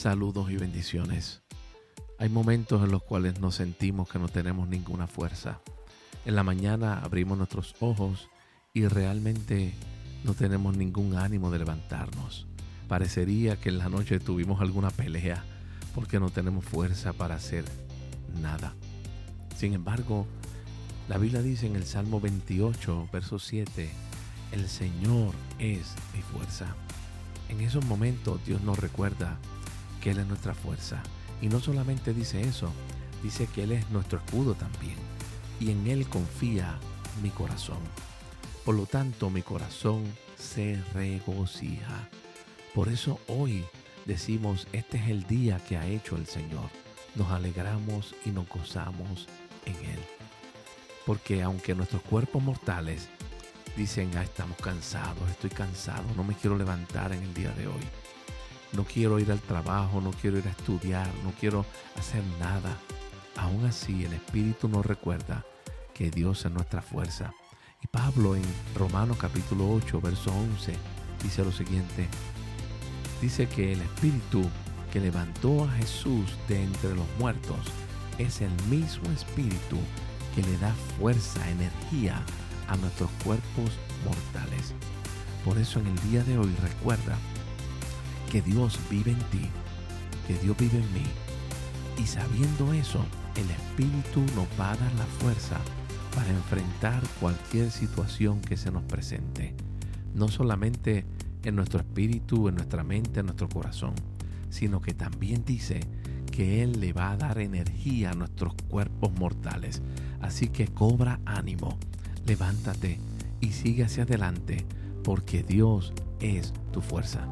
Saludos y bendiciones. Hay momentos en los cuales nos sentimos que no tenemos ninguna fuerza. En la mañana abrimos nuestros ojos y realmente no tenemos ningún ánimo de levantarnos. Parecería que en la noche tuvimos alguna pelea porque no tenemos fuerza para hacer nada. Sin embargo, la Biblia dice en el Salmo 28, verso 7, el Señor es mi fuerza. En esos momentos Dios nos recuerda que Él es nuestra fuerza. Y no solamente dice eso, dice que Él es nuestro escudo también. Y en Él confía mi corazón. Por lo tanto, mi corazón se regocija. Por eso hoy decimos, este es el día que ha hecho el Señor. Nos alegramos y nos gozamos en Él. Porque aunque nuestros cuerpos mortales dicen, ah, estamos cansados, estoy cansado, no me quiero levantar en el día de hoy no quiero ir al trabajo, no quiero ir a estudiar, no quiero hacer nada. Aún así el Espíritu nos recuerda que Dios es nuestra fuerza. Y Pablo en Romanos capítulo 8, verso 11, dice lo siguiente. Dice que el Espíritu que levantó a Jesús de entre los muertos es el mismo Espíritu que le da fuerza, energía a nuestros cuerpos mortales. Por eso en el día de hoy recuerda que Dios vive en ti, que Dios vive en mí. Y sabiendo eso, el Espíritu nos va a dar la fuerza para enfrentar cualquier situación que se nos presente. No solamente en nuestro espíritu, en nuestra mente, en nuestro corazón, sino que también dice que Él le va a dar energía a nuestros cuerpos mortales. Así que cobra ánimo, levántate y sigue hacia adelante, porque Dios es tu fuerza.